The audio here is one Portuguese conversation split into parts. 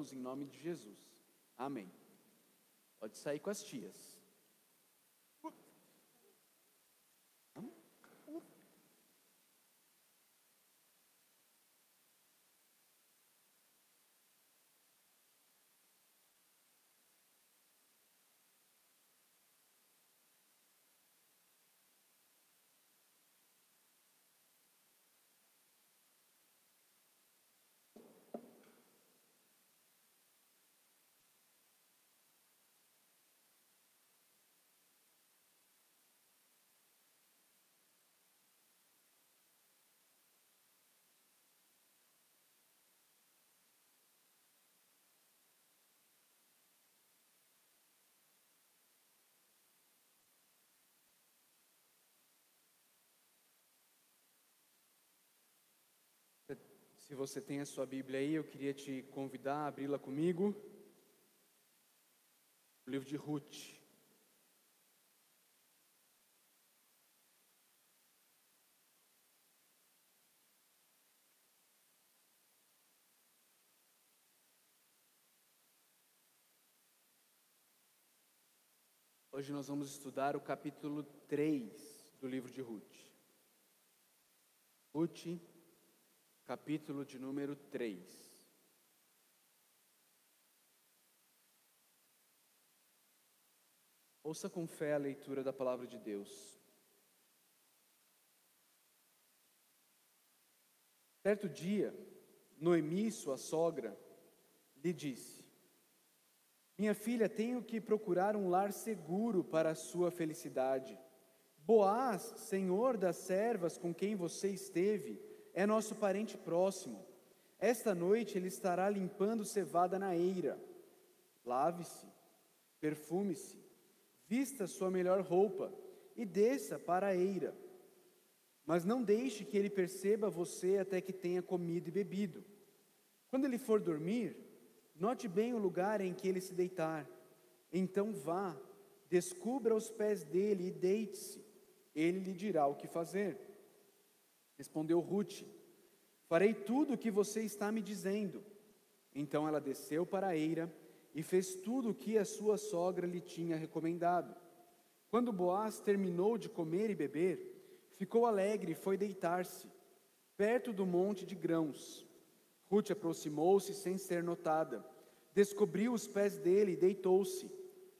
oramos em nome de Jesus. Amém. Pode sair com as tias. Se você tem a sua Bíblia aí, eu queria te convidar a abri-la comigo. O livro de Ruth. Hoje nós vamos estudar o capítulo 3 do livro de Ruth. Ruth capítulo de número 3. Ouça com fé a leitura da palavra de Deus. Certo dia, Noemi, sua sogra, lhe disse: Minha filha, tenho que procurar um lar seguro para a sua felicidade. Boaz, senhor das servas com quem você esteve, é nosso parente próximo. Esta noite ele estará limpando cevada na eira. Lave-se, perfume-se, vista sua melhor roupa e desça para a eira. Mas não deixe que ele perceba você até que tenha comido e bebido. Quando ele for dormir, note bem o lugar em que ele se deitar. Então vá, descubra os pés dele e deite-se. Ele lhe dirá o que fazer. Respondeu Ruth: Farei tudo o que você está me dizendo. Então ela desceu para a eira e fez tudo o que a sua sogra lhe tinha recomendado. Quando Boaz terminou de comer e beber, ficou alegre e foi deitar-se, perto do monte de grãos. Ruth aproximou-se sem ser notada, descobriu os pés dele e deitou-se.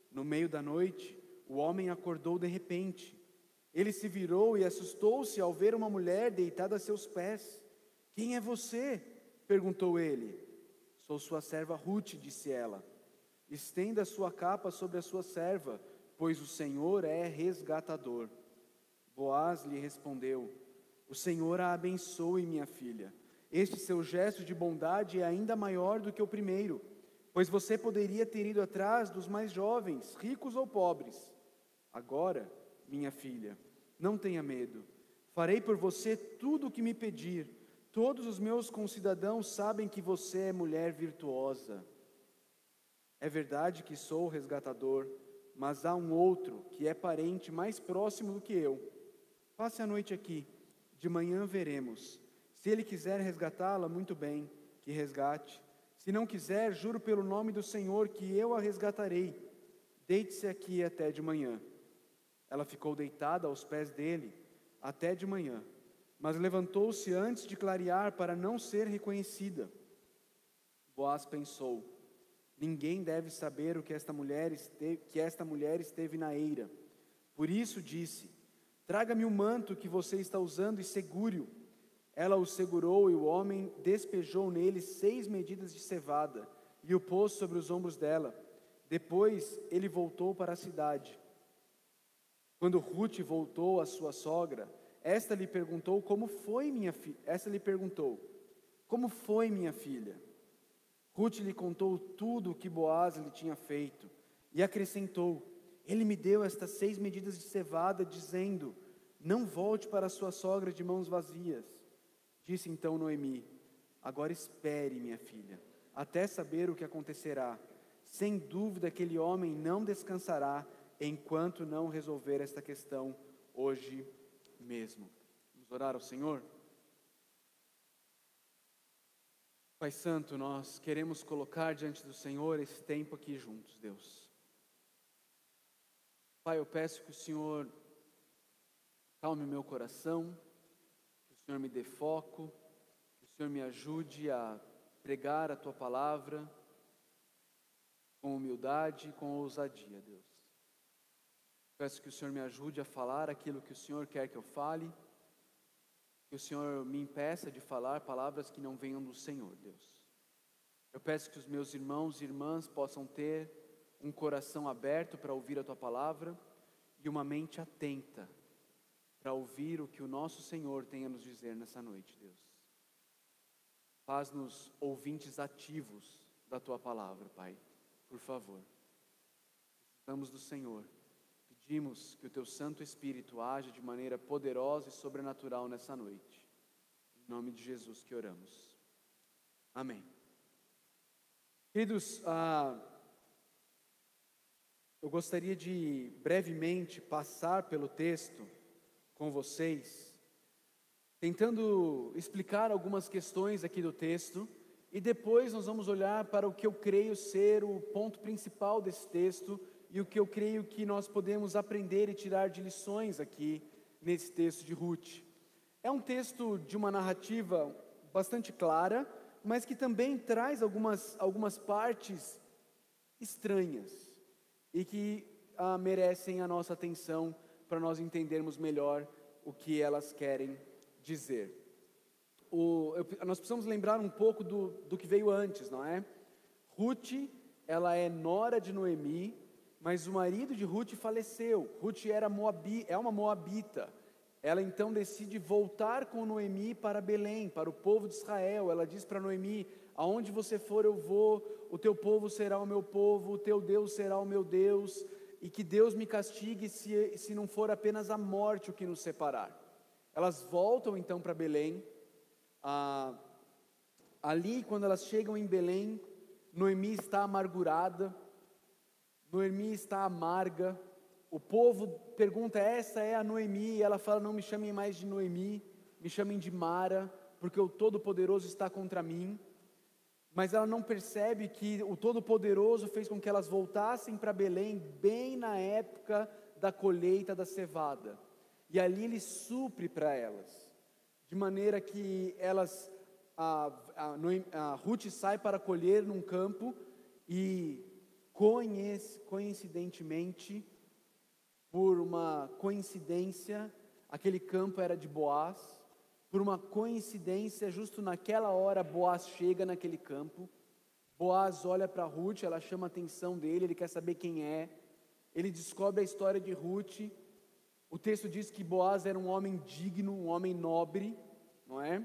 No meio da noite, o homem acordou de repente ele se virou e assustou-se ao ver uma mulher deitada a seus pés. Quem é você? perguntou ele. Sou sua serva Ruth, disse ela. Estenda sua capa sobre a sua serva, pois o Senhor é resgatador. Boaz lhe respondeu: O Senhor a abençoe, minha filha. Este seu gesto de bondade é ainda maior do que o primeiro, pois você poderia ter ido atrás dos mais jovens, ricos ou pobres. Agora, minha filha, não tenha medo. Farei por você tudo o que me pedir. Todos os meus concidadãos sabem que você é mulher virtuosa. É verdade que sou resgatador, mas há um outro que é parente mais próximo do que eu. Passe a noite aqui, de manhã veremos. Se ele quiser resgatá-la, muito bem, que resgate. Se não quiser, juro pelo nome do Senhor que eu a resgatarei. Deite-se aqui até de manhã. Ela ficou deitada aos pés dele até de manhã, mas levantou-se antes de clarear para não ser reconhecida. Boaz pensou: Ninguém deve saber o que esta mulher esteve, que esta mulher esteve na eira. Por isso disse: Traga-me o manto que você está usando e segure-o. Ela o segurou e o homem despejou nele seis medidas de cevada e o pôs sobre os ombros dela. Depois ele voltou para a cidade. Quando Ruth voltou à sua sogra, esta lhe perguntou como foi minha filha. Esta lhe perguntou: Como foi minha filha? Ruth lhe contou tudo o que Boaz lhe tinha feito e acrescentou: Ele me deu estas seis medidas de cevada, dizendo: Não volte para sua sogra de mãos vazias. Disse então Noemi: Agora espere, minha filha, até saber o que acontecerá. Sem dúvida aquele homem não descansará enquanto não resolver esta questão hoje mesmo. Vamos orar ao Senhor? Pai Santo, nós queremos colocar diante do Senhor esse tempo aqui juntos, Deus. Pai, eu peço que o Senhor calme meu coração, que o Senhor me dê foco, que o Senhor me ajude a pregar a tua palavra com humildade e com ousadia, Deus. Peço que o Senhor me ajude a falar aquilo que o Senhor quer que eu fale que o Senhor me impeça de falar palavras que não venham do Senhor, Deus. Eu peço que os meus irmãos e irmãs possam ter um coração aberto para ouvir a tua palavra e uma mente atenta para ouvir o que o nosso Senhor tem a nos dizer nessa noite, Deus. Faz-nos ouvintes ativos da tua palavra, Pai, por favor. Precisamos do Senhor. Pedimos que o teu Santo Espírito age de maneira poderosa e sobrenatural nessa noite. Em nome de Jesus que oramos. Amém. Queridos, ah, eu gostaria de brevemente passar pelo texto com vocês, tentando explicar algumas questões aqui do texto, e depois nós vamos olhar para o que eu creio ser o ponto principal desse texto e o que eu creio que nós podemos aprender e tirar de lições aqui nesse texto de Ruth. É um texto de uma narrativa bastante clara, mas que também traz algumas, algumas partes estranhas e que ah, merecem a nossa atenção para nós entendermos melhor o que elas querem dizer. O, eu, nós precisamos lembrar um pouco do, do que veio antes, não é? Ruth, ela é nora de Noemi, mas o marido de Ruth faleceu. Ruth era Moabi, é uma moabita. Ela então decide voltar com Noemi para Belém, para o povo de Israel. Ela diz para Noemi: Aonde você for, eu vou, o teu povo será o meu povo, o teu Deus será o meu Deus, e que Deus me castigue se, se não for apenas a morte o que nos separar. Elas voltam então para Belém. Ah, ali, quando elas chegam em Belém, Noemi está amargurada Noemi está amarga. O povo pergunta: essa é a Noemi? E ela fala: não me chamem mais de Noemi, me chamem de Mara, porque o Todo-Poderoso está contra mim. Mas ela não percebe que o Todo-Poderoso fez com que elas voltassem para Belém bem na época da colheita da cevada. E ali ele supre para elas, de maneira que elas, a, a, a Ruth sai para colher num campo e coincidentemente, por uma coincidência, aquele campo era de Boaz. Por uma coincidência, justo naquela hora, Boaz chega naquele campo. Boaz olha para Ruth, ela chama a atenção dele, ele quer saber quem é. Ele descobre a história de Ruth. O texto diz que Boaz era um homem digno, um homem nobre, não é?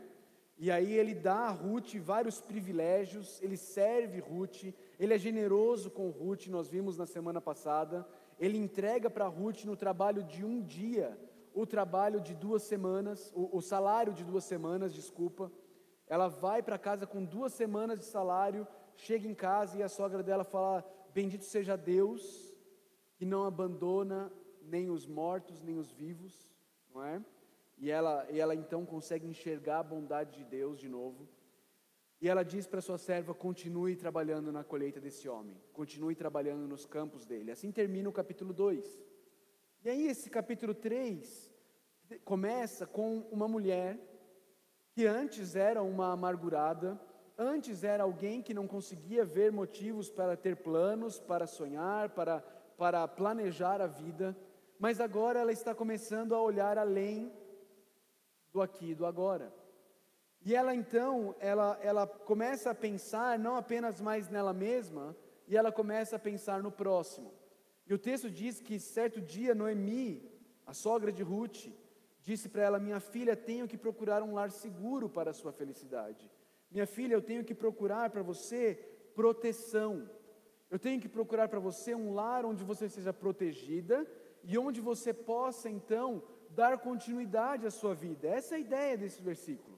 E aí ele dá a Ruth vários privilégios, ele serve Ruth, ele é generoso com Ruth, nós vimos na semana passada. Ele entrega para Ruth no trabalho de um dia, o trabalho de duas semanas, o, o salário de duas semanas, desculpa. Ela vai para casa com duas semanas de salário, chega em casa e a sogra dela fala: Bendito seja Deus, que não abandona nem os mortos, nem os vivos, não é? E ela, e ela então consegue enxergar a bondade de Deus de novo. E ela diz para sua serva: continue trabalhando na colheita desse homem, continue trabalhando nos campos dele. Assim termina o capítulo 2. E aí, esse capítulo 3 começa com uma mulher que antes era uma amargurada, antes era alguém que não conseguia ver motivos para ter planos, para sonhar, para, para planejar a vida, mas agora ela está começando a olhar além do aqui e do agora. E ela então, ela, ela começa a pensar não apenas mais nela mesma, e ela começa a pensar no próximo. E o texto diz que certo dia Noemi, a sogra de Ruth, disse para ela: Minha filha, tenho que procurar um lar seguro para a sua felicidade. Minha filha, eu tenho que procurar para você proteção. Eu tenho que procurar para você um lar onde você seja protegida e onde você possa então dar continuidade à sua vida. Essa é a ideia desse versículo.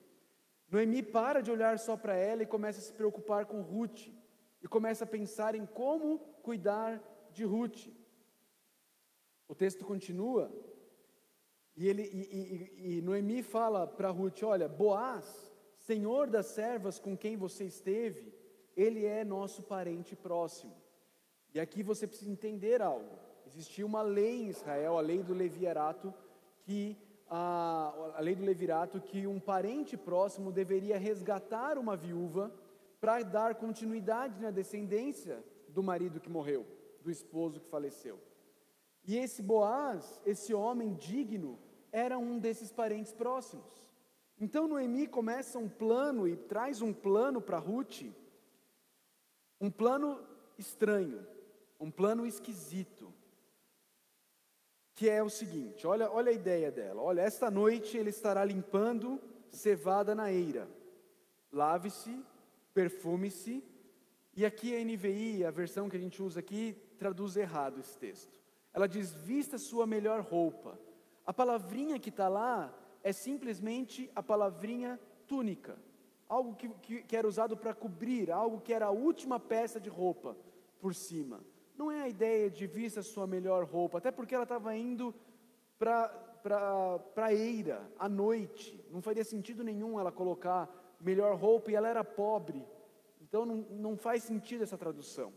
Noemi para de olhar só para ela e começa a se preocupar com Ruth. E começa a pensar em como cuidar de Ruth. O texto continua. E, ele, e, e, e Noemi fala para Ruth: Olha, Boaz senhor das servas com quem você esteve, ele é nosso parente próximo. E aqui você precisa entender algo. Existia uma lei em Israel, a lei do levirato, que a, a lei do levirato que um parente próximo deveria resgatar uma viúva para dar continuidade na descendência do marido que morreu, do esposo que faleceu. E esse Boaz, esse homem digno, era um desses parentes próximos. Então Noemi começa um plano e traz um plano para Ruth, um plano estranho, um plano esquisito, que é o seguinte: olha, olha a ideia dela. Olha, esta noite ele estará limpando cevada na eira. Lave-se, perfume-se. E aqui a NVI, a versão que a gente usa aqui, traduz errado esse texto. Ela diz: vista sua melhor roupa. A palavrinha que está lá é simplesmente a palavrinha túnica, algo que, que, que era usado para cobrir, algo que era a última peça de roupa por cima. Não é a ideia de vista sua melhor roupa, até porque ela estava indo para a eira, à noite. Não faria sentido nenhum ela colocar melhor roupa e ela era pobre. Então não, não faz sentido essa tradução.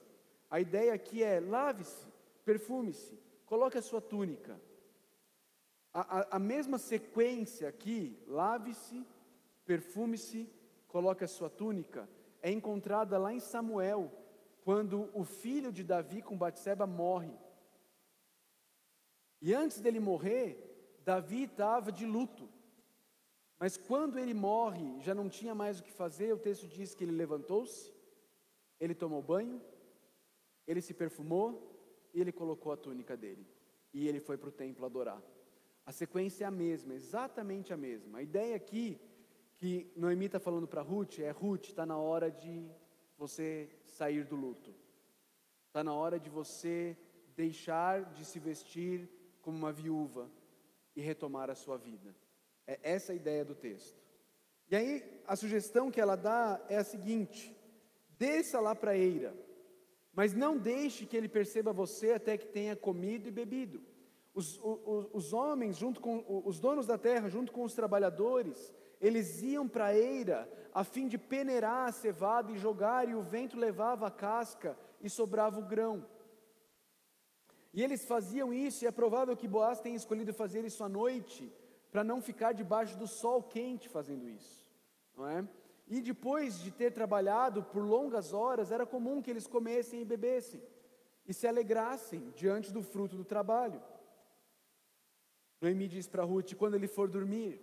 A ideia aqui é lave-se, perfume-se, coloque a sua túnica. A, a, a mesma sequência aqui, lave-se, perfume-se, coloque a sua túnica, é encontrada lá em Samuel, quando o filho de Davi com Batseba morre. E antes dele morrer, Davi estava de luto. Mas quando ele morre, já não tinha mais o que fazer, o texto diz que ele levantou-se, ele tomou banho, ele se perfumou e ele colocou a túnica dele. E ele foi para o templo adorar. A sequência é a mesma, exatamente a mesma. A ideia aqui que Noemi está falando para Ruth é: Ruth, está na hora de você sair do luto. Está na hora de você deixar de se vestir como uma viúva e retomar a sua vida. É essa a ideia do texto. E aí, a sugestão que ela dá é a seguinte: desça lá para eira, mas não deixe que ele perceba você até que tenha comido e bebido. Os, os, os homens, junto com os donos da terra, junto com os trabalhadores, eles iam para a eira a fim de peneirar a cevada e jogar, e o vento levava a casca e sobrava o grão. E eles faziam isso, e é provável que Boaz tenha escolhido fazer isso à noite, para não ficar debaixo do sol quente fazendo isso, não é? E depois de ter trabalhado por longas horas, era comum que eles comessem e bebessem e se alegrassem diante do fruto do trabalho. Noemi diz para Ruth: quando ele for dormir,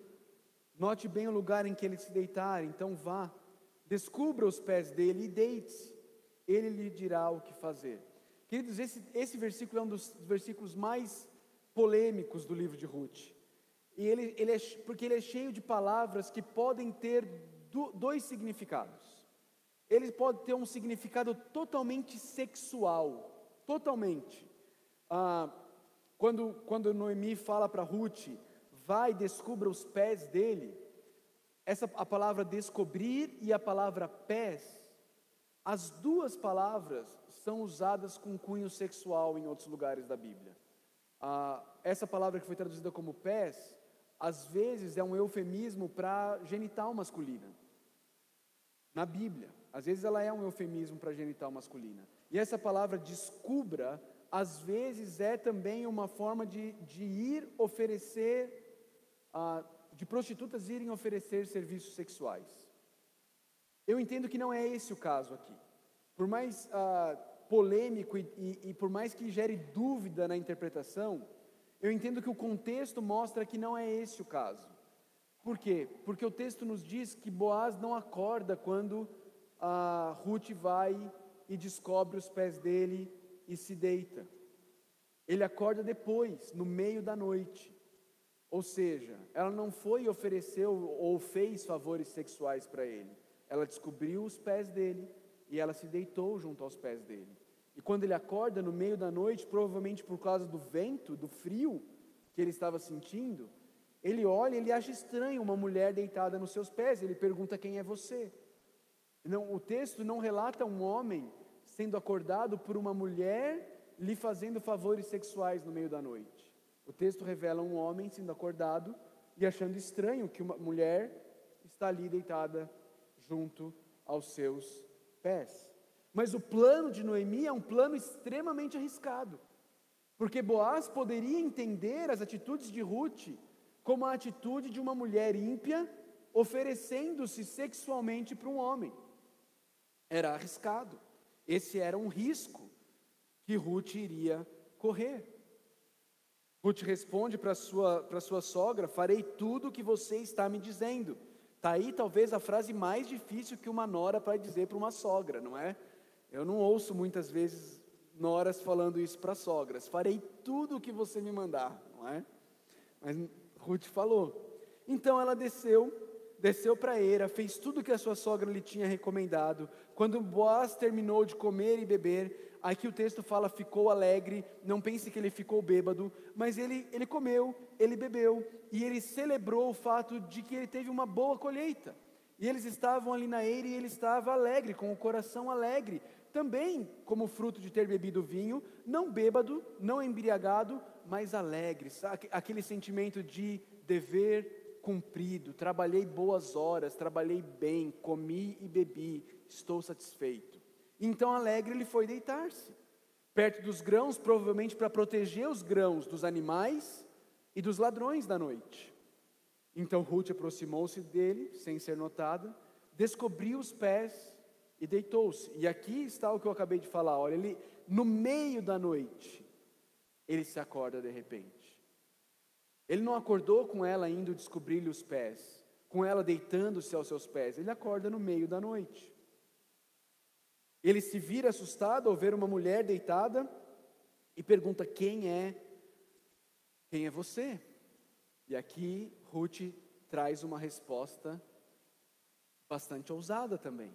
note bem o lugar em que ele se deitar, então vá, descubra os pés dele e deite-se, ele lhe dirá o que fazer. Queridos, esse, esse versículo é um dos versículos mais polêmicos do livro de Ruth. E ele, ele é, porque ele é cheio de palavras que podem ter do, dois significados. Ele pode ter um significado totalmente sexual, totalmente. Ah, quando, quando Noemi fala para Ruth, vai descubra os pés dele, essa, a palavra descobrir e a palavra pés, as duas palavras são usadas com cunho sexual em outros lugares da Bíblia. Ah, essa palavra que foi traduzida como pés, às vezes é um eufemismo para genital masculina. Na Bíblia, às vezes ela é um eufemismo para genital masculina. E essa palavra descubra às vezes é também uma forma de, de ir oferecer, ah, de prostitutas irem oferecer serviços sexuais. Eu entendo que não é esse o caso aqui. Por mais ah, polêmico e, e, e por mais que gere dúvida na interpretação, eu entendo que o contexto mostra que não é esse o caso. Por quê? Porque o texto nos diz que Boaz não acorda quando a ah, Ruth vai e descobre os pés dele e se deita. Ele acorda depois, no meio da noite. Ou seja, ela não foi e ofereceu ou fez favores sexuais para ele. Ela descobriu os pés dele e ela se deitou junto aos pés dele. E quando ele acorda no meio da noite, provavelmente por causa do vento, do frio que ele estava sentindo, ele olha e ele acha estranho uma mulher deitada nos seus pés. Ele pergunta quem é você. Não, o texto não relata um homem sendo acordado por uma mulher lhe fazendo favores sexuais no meio da noite. O texto revela um homem sendo acordado e achando estranho que uma mulher está ali deitada junto aos seus pés. Mas o plano de Noemi é um plano extremamente arriscado, porque Boaz poderia entender as atitudes de Ruth como a atitude de uma mulher ímpia oferecendo-se sexualmente para um homem. Era arriscado. Esse era um risco que Ruth iria correr. Ruth responde para sua para sua sogra: "Farei tudo o que você está me dizendo". Tá aí talvez a frase mais difícil que uma nora vai dizer para uma sogra, não é? Eu não ouço muitas vezes noras falando isso para sogras. Farei tudo o que você me mandar, não é? Mas Ruth falou. Então ela desceu, desceu para a eira, fez tudo o que a sua sogra lhe tinha recomendado. Quando Boaz terminou de comer e beber, aqui o texto fala ficou alegre, não pense que ele ficou bêbado, mas ele, ele comeu, ele bebeu e ele celebrou o fato de que ele teve uma boa colheita. E eles estavam ali na eira e ele estava alegre, com o coração alegre, também como fruto de ter bebido vinho, não bêbado, não embriagado, mas alegre, aquele sentimento de dever cumprido, trabalhei boas horas, trabalhei bem, comi e bebi, estou satisfeito. Então, alegre, ele foi deitar-se, perto dos grãos, provavelmente para proteger os grãos dos animais e dos ladrões da noite. Então Ruth aproximou-se dele, sem ser notada, descobriu os pés e deitou-se. E aqui está o que eu acabei de falar. Olha, ele no meio da noite, ele se acorda de repente. Ele não acordou com ela indo descobrir-lhe os pés, com ela deitando-se aos seus pés. Ele acorda no meio da noite. Ele se vira assustado ao ver uma mulher deitada e pergunta: Quem é? Quem é você? E aqui Ruth traz uma resposta bastante ousada também.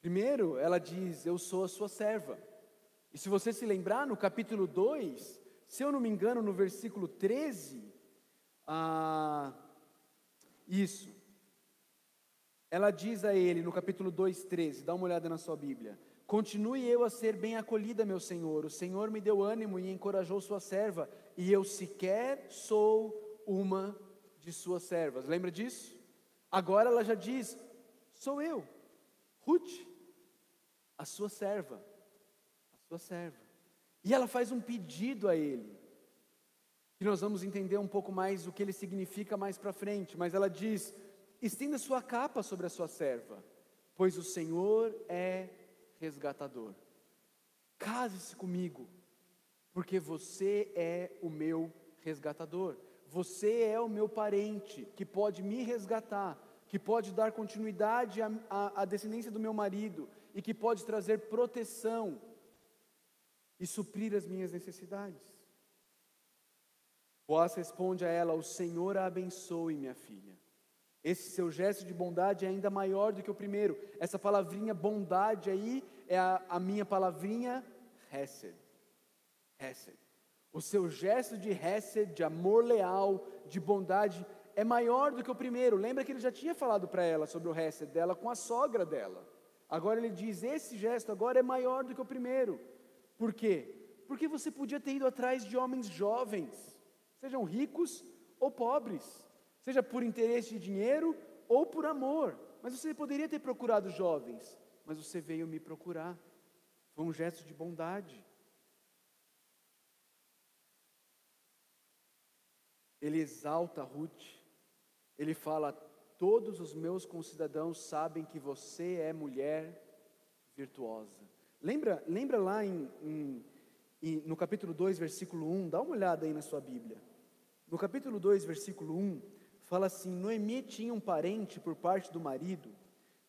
Primeiro, ela diz: Eu sou a sua serva. E se você se lembrar, no capítulo 2, se eu não me engano, no versículo 13, ah, isso. Ela diz a ele, no capítulo 2, 13, dá uma olhada na sua Bíblia. Continue eu a ser bem acolhida, meu Senhor. O Senhor me deu ânimo e encorajou sua serva, e eu sequer sou uma de suas servas. Lembra disso? Agora ela já diz: Sou eu, Ruth a sua serva, a sua serva. E ela faz um pedido a ele, que nós vamos entender um pouco mais o que ele significa mais para frente, mas ela diz: estenda sua capa sobre a sua serva, pois o Senhor é resgatador. Case-se comigo, porque você é o meu resgatador. Você é o meu parente que pode me resgatar, que pode dar continuidade à, à, descendência do meu marido, e que pode trazer proteção e suprir as minhas necessidades. Boaz responde a ela: O Senhor a abençoe, minha filha. Esse seu gesto de bondade é ainda maior do que o primeiro. Essa palavrinha bondade aí é a, a minha palavrinha Hesed. Hesed. O seu gesto de Hesed, de amor leal, de bondade, é maior do que o primeiro. Lembra que ele já tinha falado para ela sobre o Hesed dela com a sogra dela. Agora ele diz: esse gesto agora é maior do que o primeiro. Por quê? Porque você podia ter ido atrás de homens jovens, sejam ricos ou pobres, seja por interesse de dinheiro ou por amor. Mas você poderia ter procurado jovens, mas você veio me procurar. Foi um gesto de bondade. Ele exalta Ruth. Ele fala: Todos os meus concidadãos sabem que você é mulher virtuosa. Lembra, lembra lá em, em, em, no capítulo 2, versículo 1, dá uma olhada aí na sua Bíblia. No capítulo 2, versículo 1, fala assim: Noemi tinha um parente por parte do marido,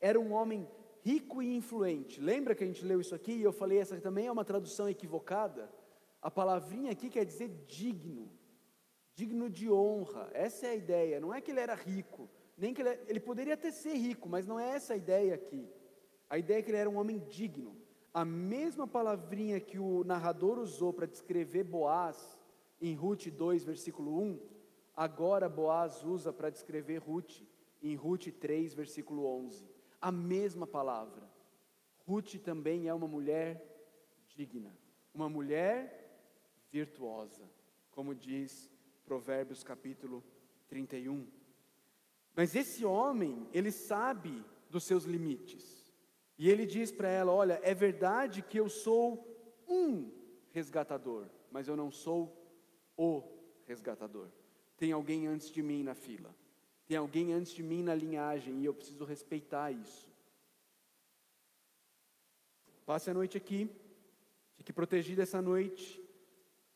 era um homem rico e influente. Lembra que a gente leu isso aqui e eu falei, essa também é uma tradução equivocada? A palavrinha aqui quer dizer digno, digno de honra. Essa é a ideia. Não é que ele era rico, nem que ele, ele poderia até ser rico, mas não é essa a ideia aqui. A ideia é que ele era um homem digno. A mesma palavrinha que o narrador usou para descrever Boaz em Ruth 2, versículo 1, agora Boaz usa para descrever Ruth em Ruth 3, versículo 11. A mesma palavra. Ruth também é uma mulher digna, uma mulher virtuosa, como diz Provérbios capítulo 31. Mas esse homem, ele sabe dos seus limites. E ele diz para ela: Olha, é verdade que eu sou um resgatador, mas eu não sou o resgatador. Tem alguém antes de mim na fila, tem alguém antes de mim na linhagem e eu preciso respeitar isso. Passe a noite aqui, fique protegido essa noite,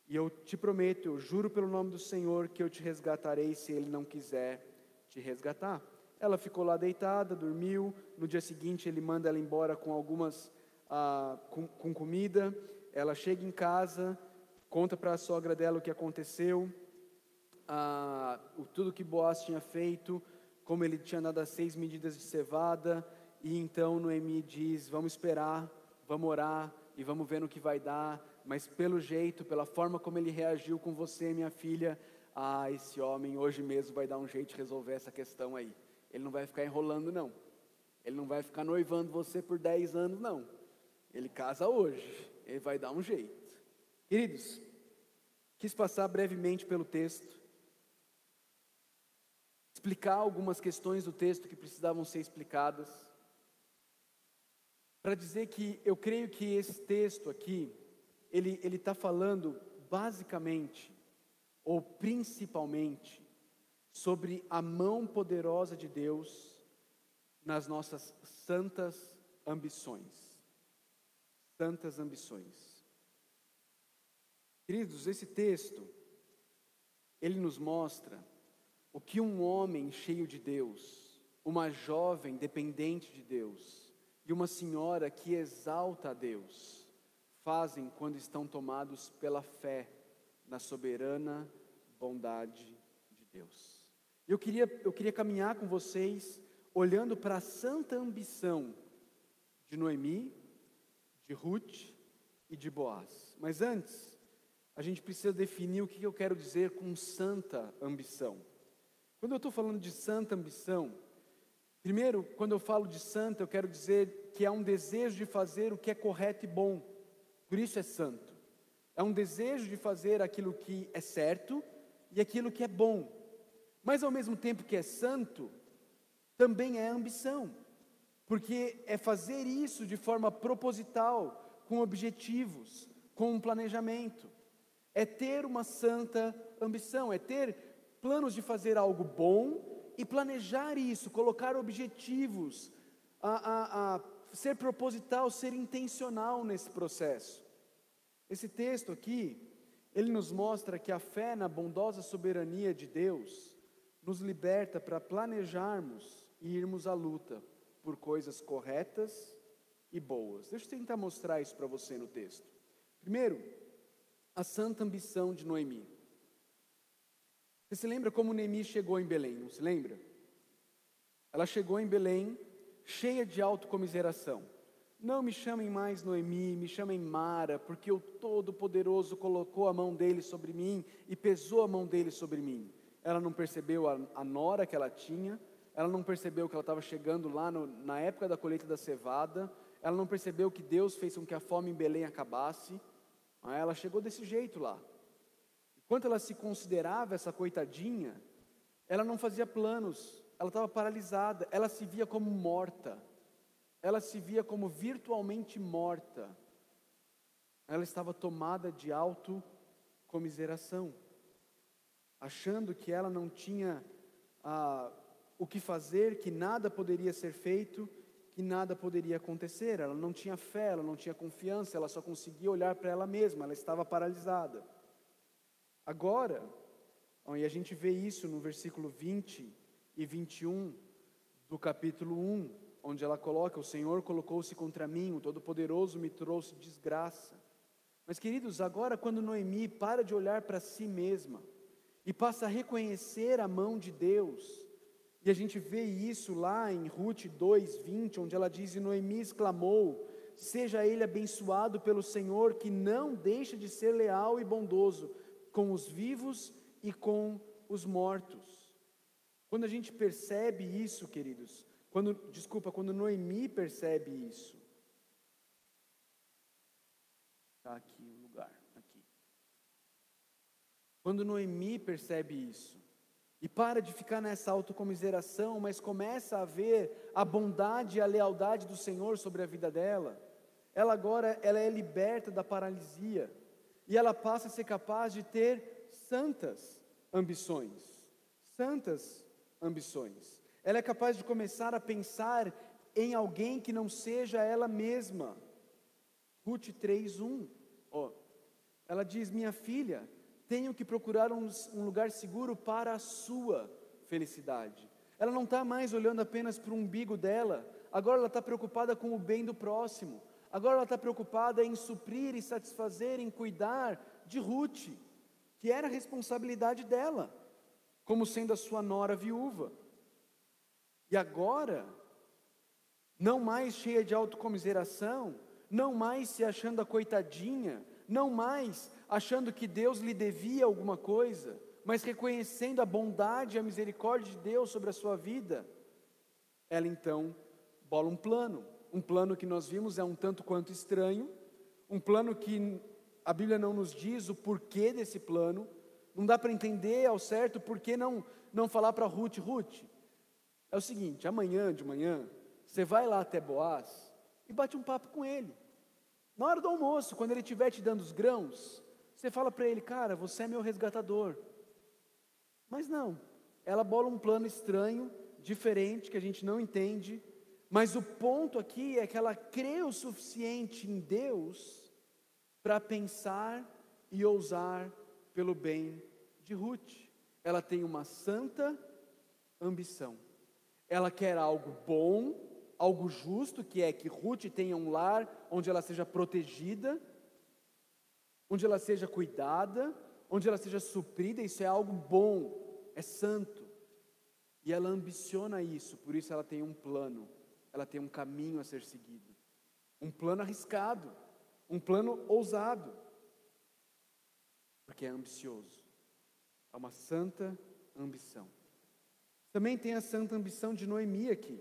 e eu te prometo, eu juro pelo nome do Senhor que eu te resgatarei se Ele não quiser te resgatar. Ela ficou lá deitada, dormiu. No dia seguinte, ele manda ela embora com algumas ah, com, com comida. Ela chega em casa, conta para a sogra dela o que aconteceu, ah, tudo que Boaz tinha feito, como ele tinha dado seis medidas de cevada. E então Noemi diz: Vamos esperar, vamos orar e vamos ver no que vai dar mas pelo jeito, pela forma como ele reagiu com você, minha filha, ah, esse homem hoje mesmo vai dar um jeito de resolver essa questão aí. Ele não vai ficar enrolando, não. Ele não vai ficar noivando você por 10 anos, não. Ele casa hoje, ele vai dar um jeito. Queridos, quis passar brevemente pelo texto, explicar algumas questões do texto que precisavam ser explicadas, para dizer que eu creio que esse texto aqui, ele está falando basicamente, ou principalmente, sobre a mão poderosa de Deus nas nossas santas ambições. Santas ambições. Queridos, esse texto, ele nos mostra o que um homem cheio de Deus, uma jovem dependente de Deus e uma senhora que exalta a Deus, fazem quando estão tomados pela fé na soberana bondade de Deus. Eu queria, eu queria caminhar com vocês olhando para a santa ambição de Noemi, de Ruth e de Boaz. Mas antes, a gente precisa definir o que eu quero dizer com santa ambição. Quando eu estou falando de santa ambição, primeiro, quando eu falo de santa, eu quero dizer que há um desejo de fazer o que é correto e bom. Por isso é santo. É um desejo de fazer aquilo que é certo e aquilo que é bom. Mas ao mesmo tempo que é santo, também é ambição. Porque é fazer isso de forma proposital, com objetivos, com um planejamento. É ter uma santa ambição, é ter planos de fazer algo bom e planejar isso, colocar objetivos, a, a, a ser proposital, ser intencional nesse processo. Esse texto aqui, ele nos mostra que a fé na bondosa soberania de Deus nos liberta para planejarmos e irmos à luta por coisas corretas e boas. Deixa eu tentar mostrar isso para você no texto. Primeiro, a santa ambição de Noemi. Você se lembra como Noemi chegou em Belém, não se lembra? Ela chegou em Belém cheia de autocomiseração. Não me chamem mais Noemi, me chamem Mara, porque o Todo-Poderoso colocou a mão dele sobre mim e pesou a mão dele sobre mim. Ela não percebeu a, a nora que ela tinha, ela não percebeu que ela estava chegando lá no, na época da colheita da cevada, ela não percebeu que Deus fez com que a fome em Belém acabasse. Ela chegou desse jeito lá. Enquanto ela se considerava essa coitadinha, ela não fazia planos, ela estava paralisada, ela se via como morta, ela se via como virtualmente morta, ela estava tomada de autocomiseração, achando que ela não tinha ah, o que fazer, que nada poderia ser feito, que nada poderia acontecer, ela não tinha fé, ela não tinha confiança, ela só conseguia olhar para ela mesma, ela estava paralisada. Agora, e a gente vê isso no versículo 20 e 21 do capítulo 1, onde ela coloca: O Senhor colocou-se contra mim, o Todo-Poderoso me trouxe desgraça. Mas, queridos, agora quando Noemi para de olhar para si mesma e passa a reconhecer a mão de Deus, e a gente vê isso lá em Ruth 2:20, onde ela diz: E Noemi exclamou: Seja ele abençoado pelo Senhor, que não deixa de ser leal e bondoso com os vivos e com os mortos. Quando a gente percebe isso, queridos, quando, desculpa, quando Noemi percebe isso, está aqui o lugar, aqui. Quando Noemi percebe isso, E para de ficar nessa autocomiseração, mas começa a ver a bondade e a lealdade do Senhor sobre a vida dela. Ela agora ela é liberta da paralisia e ela passa a ser capaz de ter santas ambições. Santas ambições. Ela é capaz de começar a pensar em alguém que não seja ela mesma. Ruth 3:1. Ó, ela diz: "Minha filha, tenho que procurar um, um lugar seguro para a sua felicidade. Ela não está mais olhando apenas para o umbigo dela, agora ela está preocupada com o bem do próximo, agora ela está preocupada em suprir e satisfazer, em cuidar de Ruth, que era a responsabilidade dela, como sendo a sua nora viúva. E agora, não mais cheia de autocomiseração, não mais se achando a coitadinha, não mais achando que Deus lhe devia alguma coisa, mas reconhecendo a bondade e a misericórdia de Deus sobre a sua vida, ela então bola um plano. Um plano que nós vimos é um tanto quanto estranho, um plano que a Bíblia não nos diz o porquê desse plano, não dá para entender ao certo por que não, não falar para Ruth, Ruth, é o seguinte, amanhã de manhã, você vai lá até Boaz e bate um papo com ele. Na hora do almoço, quando ele estiver te dando os grãos, você fala para ele, cara, você é meu resgatador. Mas não, ela bola um plano estranho, diferente, que a gente não entende, mas o ponto aqui é que ela crê o suficiente em Deus para pensar e ousar pelo bem de Ruth. Ela tem uma santa ambição. Ela quer algo bom algo justo, que é que Ruth tenha um lar onde ela seja protegida, onde ela seja cuidada, onde ela seja suprida, isso é algo bom, é santo. E ela ambiciona isso, por isso ela tem um plano, ela tem um caminho a ser seguido. Um plano arriscado, um plano ousado, porque é ambicioso. É uma santa ambição. Também tem a santa ambição de Noemi aqui.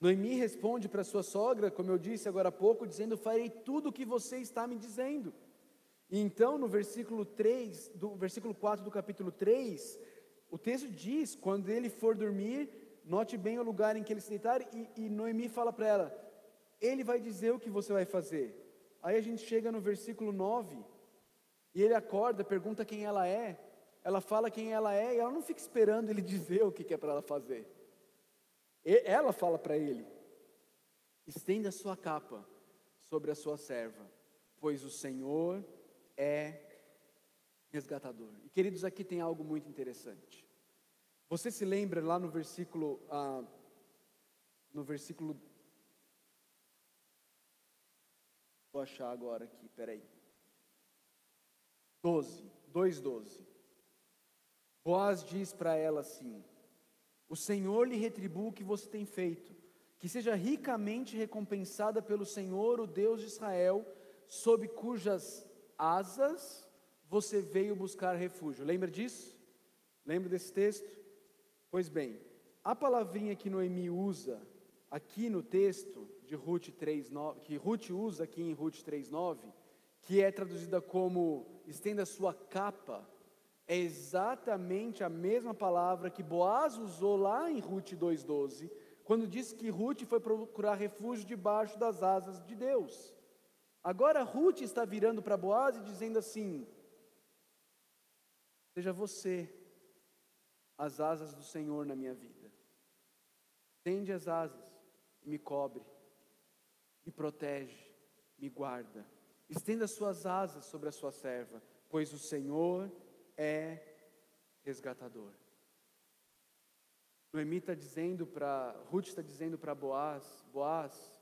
Noemi responde para sua sogra, como eu disse agora há pouco, dizendo: Farei tudo o que você está me dizendo. E então, no versículo 3, do versículo 4 do capítulo 3, o texto diz: quando ele for dormir, note bem o lugar em que ele se deitar, e, e Noemi fala para ela: Ele vai dizer o que você vai fazer. Aí a gente chega no versículo 9, e ele acorda, pergunta quem ela é, ela fala quem ela é, e ela não fica esperando ele dizer o que é para ela fazer. Ela fala para ele: estenda a sua capa sobre a sua serva, pois o Senhor é resgatador. E queridos, aqui tem algo muito interessante. Você se lembra lá no versículo, ah, no versículo, vou achar agora aqui, peraí. 12, 2,12. Boaz diz para ela assim: o Senhor lhe retribua o que você tem feito, que seja ricamente recompensada pelo Senhor, o Deus de Israel, sob cujas asas você veio buscar refúgio. Lembra disso? Lembra desse texto? Pois bem, a palavrinha que Noemi usa aqui no texto de Ruth 3:9, que Ruth usa aqui em Ruth 3:9, que é traduzida como estenda sua capa é exatamente a mesma palavra que Boaz usou lá em Ruth 2,12, quando disse que Ruth foi procurar refúgio debaixo das asas de Deus. Agora Ruth está virando para Boaz e dizendo assim: Seja você as asas do Senhor na minha vida. Tende as asas e me cobre, me protege, me guarda. Estenda suas asas sobre a sua serva, pois o Senhor é resgatador. Noemi está dizendo para, Ruth está dizendo para Boaz, Boaz,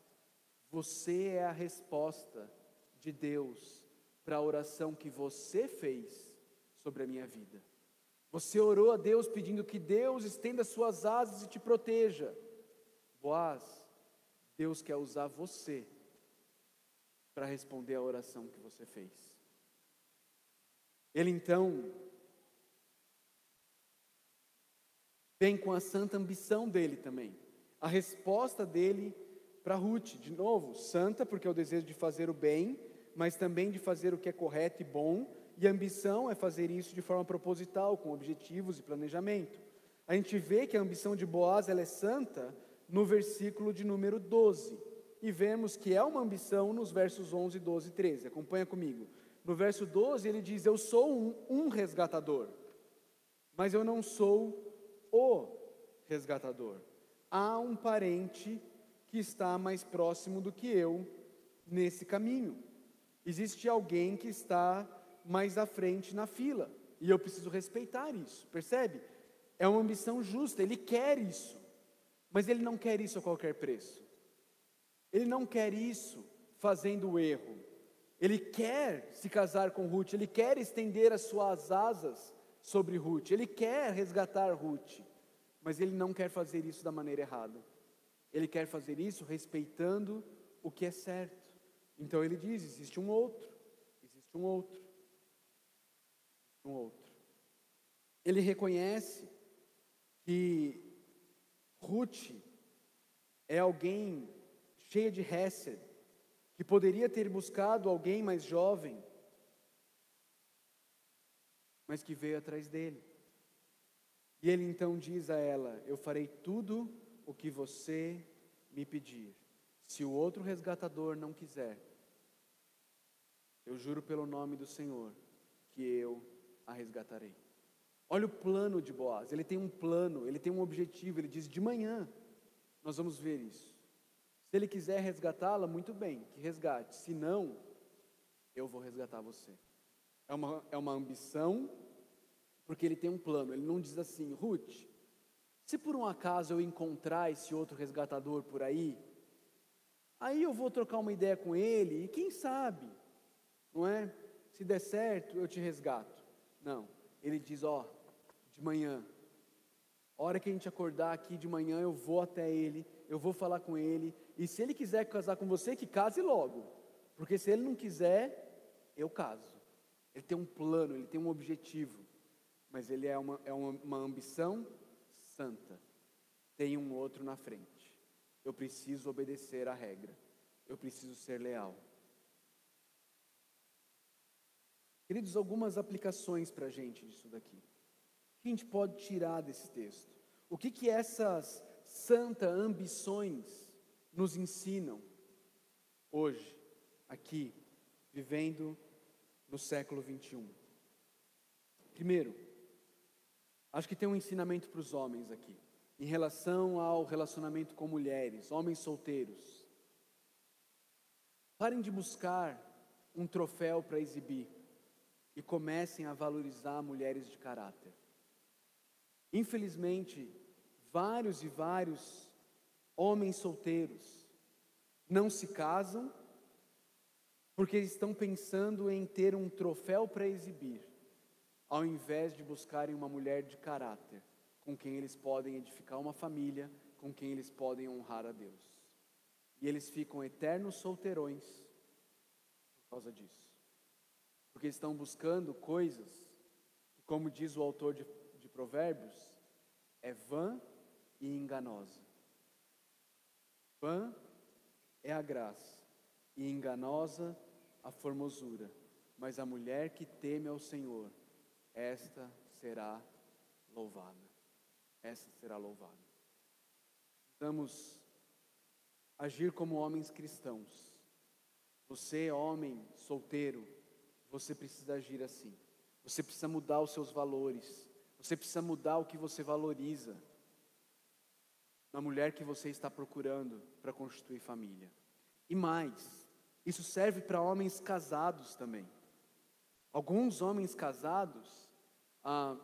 você é a resposta de Deus para a oração que você fez sobre a minha vida. Você orou a Deus pedindo que Deus estenda suas asas e te proteja. Boaz, Deus quer usar você para responder a oração que você fez. Ele então vem com a santa ambição dele também. A resposta dele para Ruth, de novo, santa, porque é o desejo de fazer o bem, mas também de fazer o que é correto e bom, e ambição é fazer isso de forma proposital, com objetivos e planejamento. A gente vê que a ambição de Boaz ela é santa no versículo de número 12. E vemos que é uma ambição nos versos 11, 12 e 13. Acompanha comigo. No verso 12 ele diz: Eu sou um, um resgatador, mas eu não sou o resgatador. Há um parente que está mais próximo do que eu nesse caminho. Existe alguém que está mais à frente na fila, e eu preciso respeitar isso, percebe? É uma ambição justa, ele quer isso, mas ele não quer isso a qualquer preço. Ele não quer isso fazendo o erro. Ele quer se casar com Ruth, ele quer estender as suas asas sobre Ruth, ele quer resgatar Ruth, mas ele não quer fazer isso da maneira errada. Ele quer fazer isso respeitando o que é certo. Então ele diz: existe um outro, existe um outro, um outro. Ele reconhece que Ruth é alguém cheia de Hesed, que poderia ter buscado alguém mais jovem, mas que veio atrás dele. E ele então diz a ela: Eu farei tudo o que você me pedir. Se o outro resgatador não quiser, eu juro pelo nome do Senhor que eu a resgatarei. Olha o plano de Boaz, ele tem um plano, ele tem um objetivo, ele diz: de manhã nós vamos ver isso. Se ele quiser resgatá-la, muito bem, que resgate, se não, eu vou resgatar você. É uma, é uma ambição, porque ele tem um plano, ele não diz assim, Ruth, se por um acaso eu encontrar esse outro resgatador por aí, aí eu vou trocar uma ideia com ele e quem sabe, não é? Se der certo, eu te resgato. Não, ele diz: Ó, de manhã, hora que a gente acordar aqui de manhã, eu vou até ele, eu vou falar com ele, e se ele quiser casar com você, que case logo, porque se ele não quiser, eu caso. Ele tem um plano, ele tem um objetivo, mas ele é uma, é uma, uma ambição santa, tem um outro na frente. Eu preciso obedecer à regra, eu preciso ser leal. Queridos, algumas aplicações para a gente disso daqui. O que a gente pode tirar desse texto? O que, que essas santa ambições nos ensinam hoje, aqui, vivendo no século 21? Primeiro, Acho que tem um ensinamento para os homens aqui, em relação ao relacionamento com mulheres, homens solteiros. Parem de buscar um troféu para exibir e comecem a valorizar mulheres de caráter. Infelizmente, vários e vários homens solteiros não se casam porque estão pensando em ter um troféu para exibir ao invés de buscarem uma mulher de caráter, com quem eles podem edificar uma família, com quem eles podem honrar a Deus. E eles ficam eternos solteirões por causa disso. Porque estão buscando coisas que, como diz o autor de, de Provérbios, é vã e enganosa. Vã é a graça, e enganosa a formosura. Mas a mulher que teme ao Senhor, esta será louvada. Esta será louvada. Vamos agir como homens cristãos. Você, homem solteiro, você precisa agir assim. Você precisa mudar os seus valores. Você precisa mudar o que você valoriza na mulher que você está procurando para constituir família. E mais, isso serve para homens casados também. Alguns homens casados ah,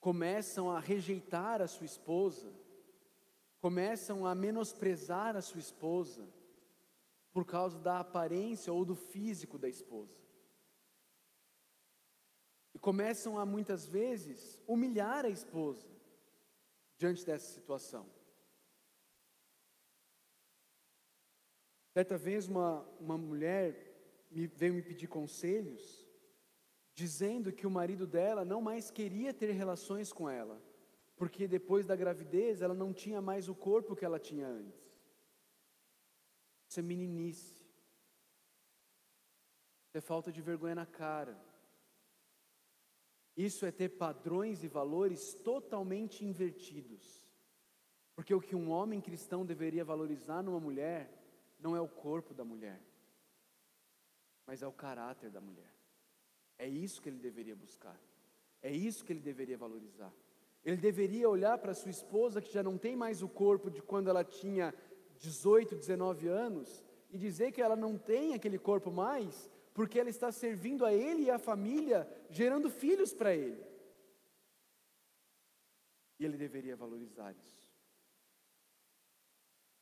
começam a rejeitar a sua esposa, começam a menosprezar a sua esposa, por causa da aparência ou do físico da esposa. E começam a muitas vezes humilhar a esposa diante dessa situação. Certa vez uma, uma mulher me, veio me pedir conselhos dizendo que o marido dela não mais queria ter relações com ela, porque depois da gravidez ela não tinha mais o corpo que ela tinha antes. Isso é meninice. Isso é falta de vergonha na cara. Isso é ter padrões e valores totalmente invertidos. Porque o que um homem cristão deveria valorizar numa mulher não é o corpo da mulher, mas é o caráter da mulher. É isso que ele deveria buscar. É isso que ele deveria valorizar. Ele deveria olhar para sua esposa, que já não tem mais o corpo de quando ela tinha 18, 19 anos, e dizer que ela não tem aquele corpo mais, porque ela está servindo a ele e a família, gerando filhos para ele. E ele deveria valorizar isso.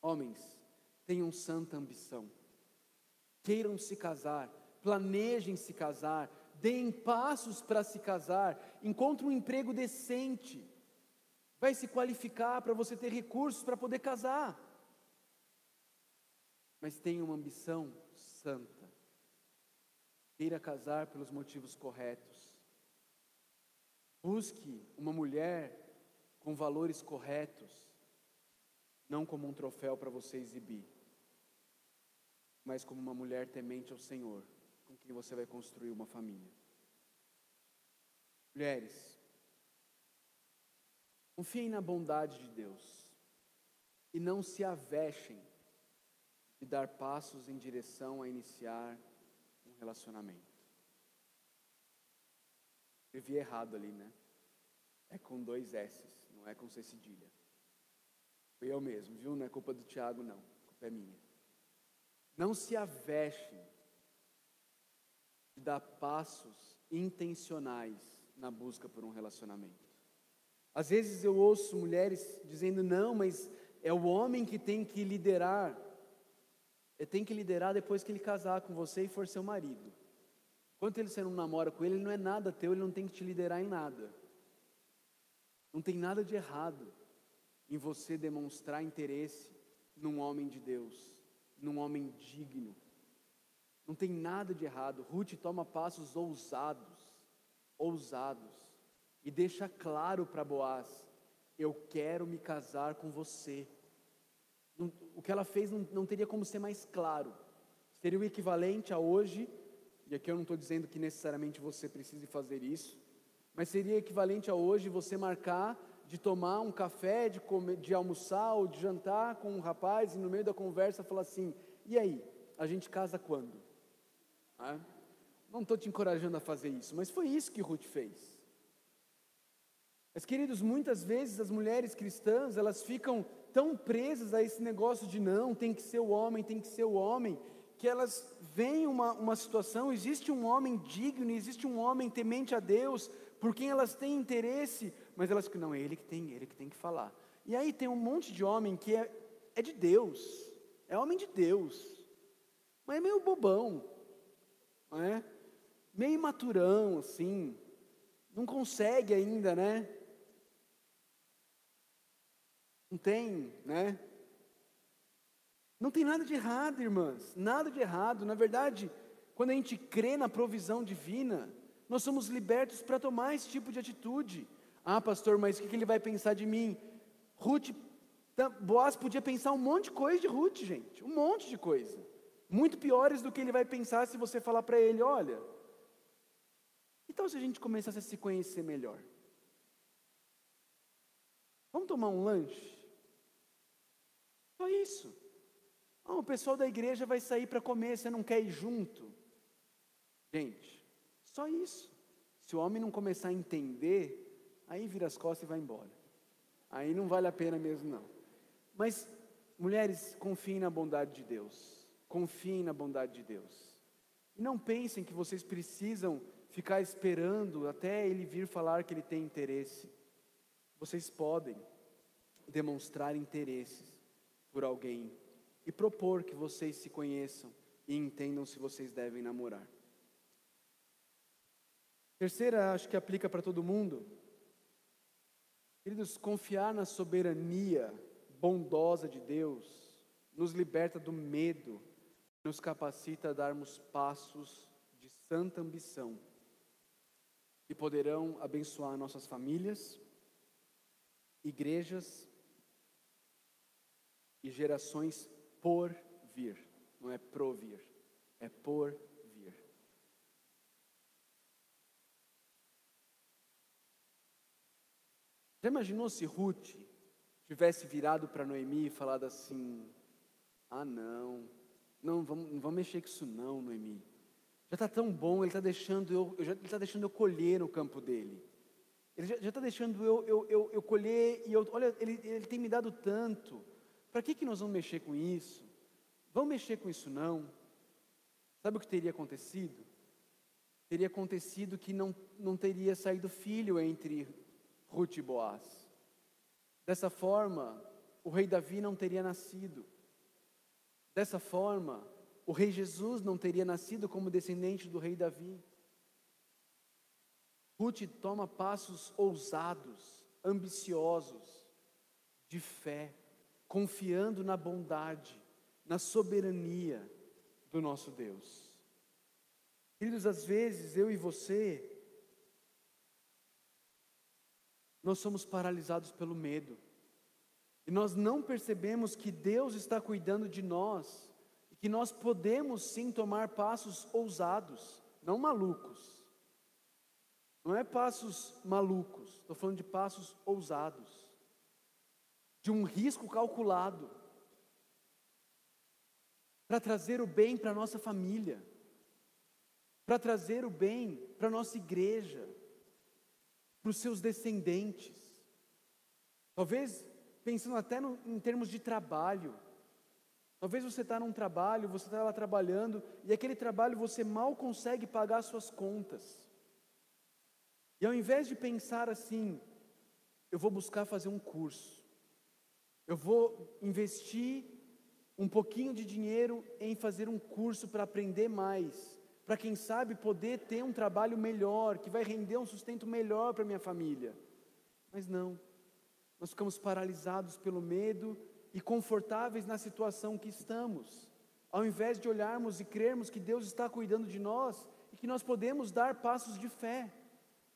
Homens, tenham santa ambição. Queiram se casar, planejem se casar, deem passos para se casar, encontre um emprego decente. Vai se qualificar para você ter recursos para poder casar. Mas tenha uma ambição santa queira casar pelos motivos corretos. Busque uma mulher com valores corretos, não como um troféu para você exibir, mas como uma mulher temente ao Senhor, com quem você vai construir uma família. Mulheres, confiem na bondade de Deus e não se avexem de dar passos em direção a iniciar relacionamento. Escrevi errado ali, né? É com dois S, não é com C cedilha. Foi eu mesmo, viu? Não é culpa do Tiago, não. A culpa é minha. Não se avexem de dar passos intencionais na busca por um relacionamento. Às vezes eu ouço mulheres dizendo: não, mas é o homem que tem que liderar. Ele tem que liderar depois que ele casar com você e for seu marido. Enquanto ele você não namora com ele, ele não é nada teu, ele não tem que te liderar em nada. Não tem nada de errado em você demonstrar interesse num homem de Deus, num homem digno. Não tem nada de errado. Ruth toma passos ousados, ousados, e deixa claro para Boaz: eu quero me casar com você não, o que ela fez não, não teria como ser mais claro. Seria o equivalente a hoje, e aqui eu não estou dizendo que necessariamente você precise fazer isso, mas seria equivalente a hoje você marcar de tomar um café, de, comer, de almoçar ou de jantar com um rapaz e no meio da conversa falar assim: e aí, a gente casa quando? Ah, não estou te encorajando a fazer isso, mas foi isso que Ruth fez. Mas queridos, muitas vezes as mulheres cristãs elas ficam tão presas a esse negócio de não, tem que ser o homem, tem que ser o homem, que elas veem uma, uma situação, existe um homem digno, existe um homem temente a Deus, por quem elas têm interesse, mas elas que não, é ele que tem, ele que tem que falar. E aí tem um monte de homem que é, é de Deus, é homem de Deus, mas é meio bobão, não é? Meio maturão, assim, não consegue ainda, né? Não tem, né? Não tem nada de errado, irmãs, nada de errado. Na verdade, quando a gente crê na provisão divina, nós somos libertos para tomar esse tipo de atitude. Ah, pastor, mas o que ele vai pensar de mim? Ruth, Boaz podia pensar um monte de coisa de Ruth, gente, um monte de coisa. Muito piores do que ele vai pensar se você falar para ele: olha, então se a gente começasse a se conhecer melhor? Vamos tomar um lanche? Só isso. Ah, o pessoal da igreja vai sair para comer, você não quer ir junto? Gente, só isso. Se o homem não começar a entender, aí vira as costas e vai embora. Aí não vale a pena mesmo, não. Mas, mulheres, confiem na bondade de Deus. Confiem na bondade de Deus. E não pensem que vocês precisam ficar esperando até ele vir falar que ele tem interesse. Vocês podem demonstrar interesses por alguém e propor que vocês se conheçam e entendam se vocês devem namorar. Terceira, acho que aplica para todo mundo. Queridos, confiar na soberania bondosa de Deus nos liberta do medo, nos capacita a darmos passos de santa ambição que poderão abençoar nossas famílias, igrejas e gerações por vir. Não é provir, é por vir. Já imaginou se Ruth tivesse virado para Noemi e falado assim: Ah, não, não vamos, não vamos mexer com isso, não, Noemi. Já está tão bom, ele está deixando eu, eu já, ele tá deixando eu colher no campo dele. Ele já está deixando eu, eu, eu, eu, colher e eu, olha, ele, ele tem me dado tanto. Para que, que nós vamos mexer com isso? Vamos mexer com isso não? Sabe o que teria acontecido? Teria acontecido que não, não teria saído filho entre Ruth e Boaz. Dessa forma, o rei Davi não teria nascido. Dessa forma, o rei Jesus não teria nascido como descendente do rei Davi. Ruth toma passos ousados, ambiciosos, de fé, confiando na bondade, na soberania do nosso Deus. Queridos, às vezes eu e você, nós somos paralisados pelo medo. E nós não percebemos que Deus está cuidando de nós e que nós podemos sim tomar passos ousados, não malucos. Não é passos malucos, estou falando de passos ousados, de um risco calculado, para trazer o bem para a nossa família, para trazer o bem para a nossa igreja, para os seus descendentes. Talvez pensando até no, em termos de trabalho. Talvez você está num trabalho, você está lá trabalhando, e aquele trabalho você mal consegue pagar as suas contas. E ao invés de pensar assim, eu vou buscar fazer um curso, eu vou investir um pouquinho de dinheiro em fazer um curso para aprender mais, para quem sabe poder ter um trabalho melhor, que vai render um sustento melhor para minha família. Mas não, nós ficamos paralisados pelo medo e confortáveis na situação que estamos, ao invés de olharmos e crermos que Deus está cuidando de nós e que nós podemos dar passos de fé,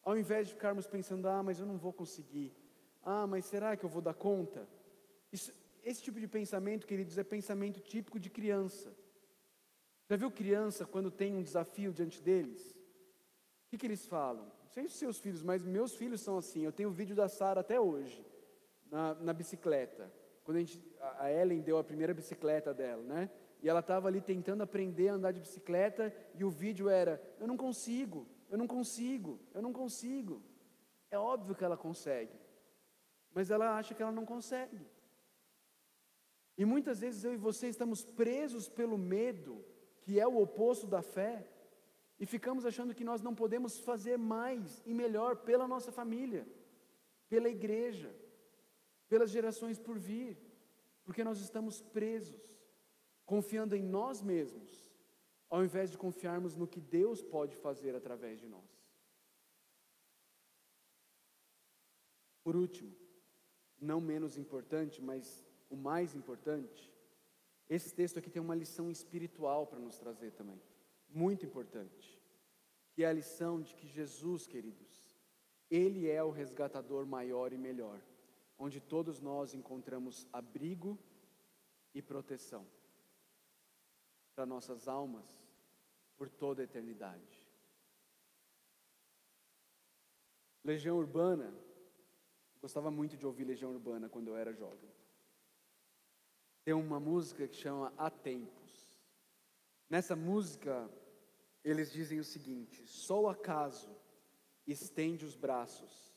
ao invés de ficarmos pensando, ah, mas eu não vou conseguir, ah, mas será que eu vou dar conta? Isso, esse tipo de pensamento, queridos, é pensamento típico de criança. Já viu criança quando tem um desafio diante deles? O que, que eles falam? Não sei os seus filhos, mas meus filhos são assim. Eu tenho o vídeo da Sara até hoje, na, na bicicleta. Quando a, gente, a Ellen deu a primeira bicicleta dela, né? E ela estava ali tentando aprender a andar de bicicleta, e o vídeo era: Eu não consigo, eu não consigo, eu não consigo. É óbvio que ela consegue, mas ela acha que ela não consegue. E muitas vezes eu e você estamos presos pelo medo que é o oposto da fé, e ficamos achando que nós não podemos fazer mais e melhor pela nossa família, pela igreja, pelas gerações por vir, porque nós estamos presos, confiando em nós mesmos, ao invés de confiarmos no que Deus pode fazer através de nós. Por último, não menos importante, mas o mais importante, esse texto aqui tem uma lição espiritual para nos trazer também, muito importante, que é a lição de que Jesus, queridos, Ele é o resgatador maior e melhor, onde todos nós encontramos abrigo e proteção para nossas almas por toda a eternidade. Legião Urbana, gostava muito de ouvir Legião Urbana quando eu era jovem tem uma música que chama Há Tempos. Nessa música, eles dizem o seguinte: só o acaso estende os braços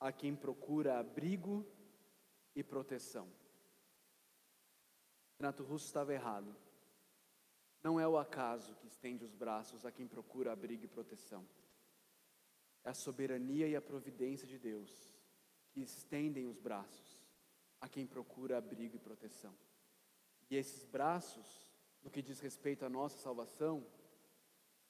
a quem procura abrigo e proteção. Renato Russo estava errado. Não é o acaso que estende os braços a quem procura abrigo e proteção. É a soberania e a providência de Deus que estendem os braços a quem procura abrigo e proteção. E esses braços, no que diz respeito à nossa salvação,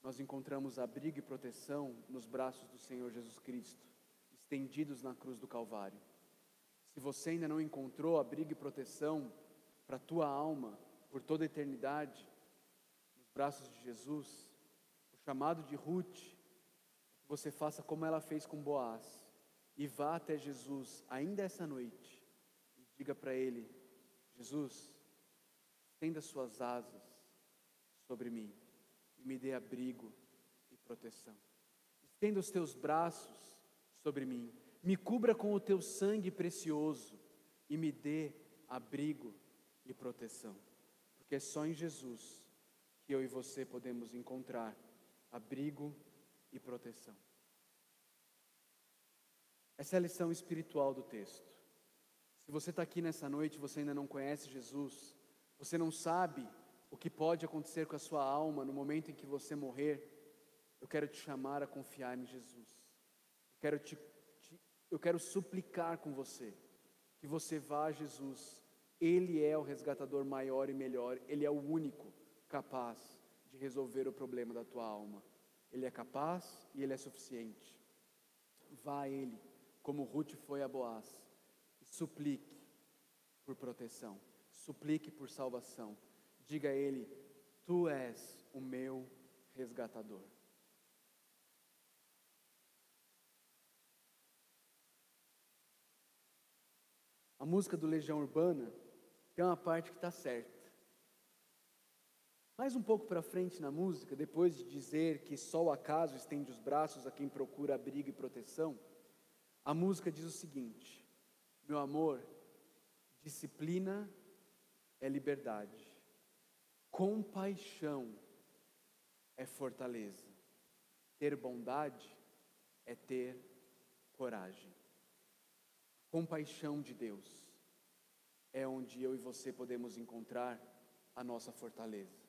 nós encontramos abrigo e proteção nos braços do Senhor Jesus Cristo, estendidos na cruz do Calvário. Se você ainda não encontrou abrigo e proteção para a tua alma por toda a eternidade, nos braços de Jesus, o chamado de Ruth, é que você faça como ela fez com Boaz, e vá até Jesus ainda essa noite, e diga para ele: Jesus, Estenda suas asas sobre mim e me dê abrigo e proteção. Estenda os teus braços sobre mim. Me cubra com o teu sangue precioso e me dê abrigo e proteção. Porque é só em Jesus que eu e você podemos encontrar abrigo e proteção. Essa é a lição espiritual do texto. Se você está aqui nessa noite e você ainda não conhece Jesus, você não sabe o que pode acontecer com a sua alma no momento em que você morrer, eu quero te chamar a confiar em Jesus. Eu quero, te, te, eu quero suplicar com você que você vá a Jesus. Ele é o resgatador maior e melhor, Ele é o único capaz de resolver o problema da tua alma. Ele é capaz e Ele é suficiente. Vá a Ele, como Ruth foi a Boaz, e suplique por proteção, suplique por salvação. Diga a Ele: Tu és o meu resgatador. A música do Legião Urbana tem uma parte que está certa. Mais um pouco para frente na música, depois de dizer que só o acaso estende os braços a quem procura abrigo e proteção, a música diz o seguinte: Meu amor, disciplina é liberdade, compaixão é fortaleza, ter bondade é ter coragem compaixão de Deus é onde eu e você podemos encontrar a nossa fortaleza.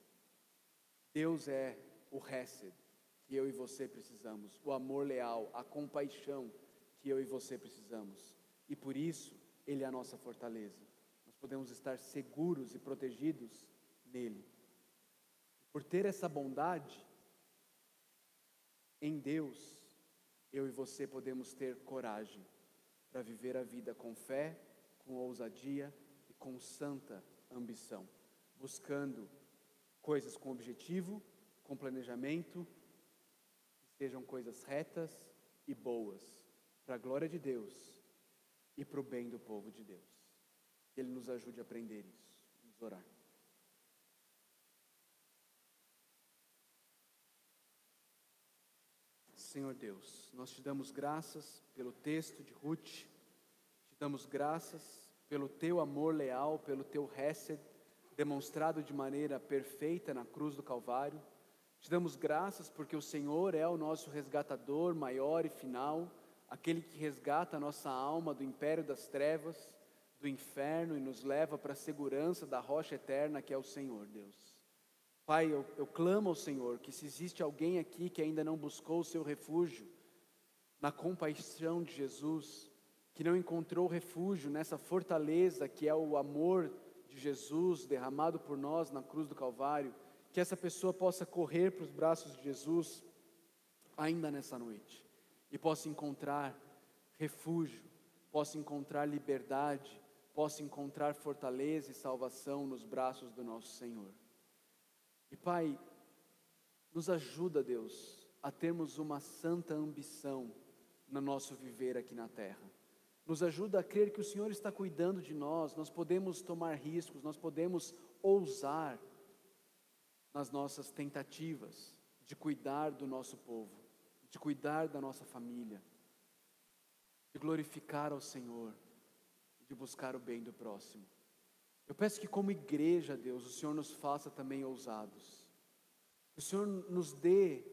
Deus é o Hesed que eu e você precisamos, o amor leal, a compaixão que eu e você precisamos. E por isso, Ele é a nossa fortaleza. Podemos estar seguros e protegidos nele. Por ter essa bondade em Deus, eu e você podemos ter coragem para viver a vida com fé, com ousadia e com santa ambição, buscando coisas com objetivo, com planejamento, que sejam coisas retas e boas, para a glória de Deus e para o bem do povo de Deus. Que Ele nos ajude a aprender isso. Vamos orar. Senhor Deus, nós te damos graças pelo texto de Ruth, te damos graças pelo teu amor leal, pelo teu Hesed, demonstrado de maneira perfeita na cruz do Calvário. Te damos graças porque o Senhor é o nosso resgatador maior e final, aquele que resgata a nossa alma do império das trevas, do inferno e nos leva para a segurança da rocha eterna que é o Senhor, Deus. Pai, eu, eu clamo ao Senhor que se existe alguém aqui que ainda não buscou o seu refúgio na compaixão de Jesus, que não encontrou refúgio nessa fortaleza que é o amor de Jesus derramado por nós na cruz do Calvário, que essa pessoa possa correr para os braços de Jesus ainda nessa noite e possa encontrar refúgio, possa encontrar liberdade, possa encontrar fortaleza e salvação nos braços do nosso Senhor. E Pai, nos ajuda, Deus, a termos uma santa ambição no nosso viver aqui na terra. Nos ajuda a crer que o Senhor está cuidando de nós, nós podemos tomar riscos, nós podemos ousar nas nossas tentativas de cuidar do nosso povo, de cuidar da nossa família, de glorificar ao Senhor, de buscar o bem do próximo. Eu peço que, como igreja, Deus, o Senhor nos faça também ousados. Que o Senhor nos dê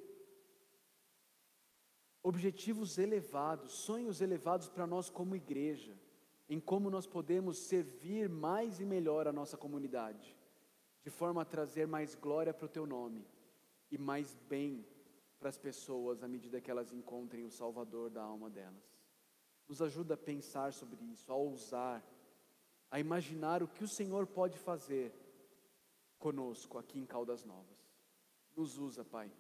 objetivos elevados, sonhos elevados para nós como igreja, em como nós podemos servir mais e melhor a nossa comunidade, de forma a trazer mais glória para o Teu nome e mais bem para as pessoas à medida que elas encontrem o Salvador da alma delas. Nos ajuda a pensar sobre isso, a ousar a imaginar o que o Senhor pode fazer conosco aqui em Caldas Novas. Nos usa, Pai.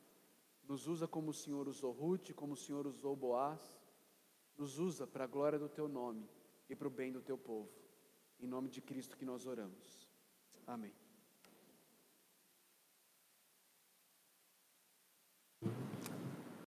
Nos usa como o Senhor usou Ruth, como o Senhor usou Boaz. Nos usa para a glória do Teu nome e para o bem do Teu povo. Em nome de Cristo que nós oramos. Amém.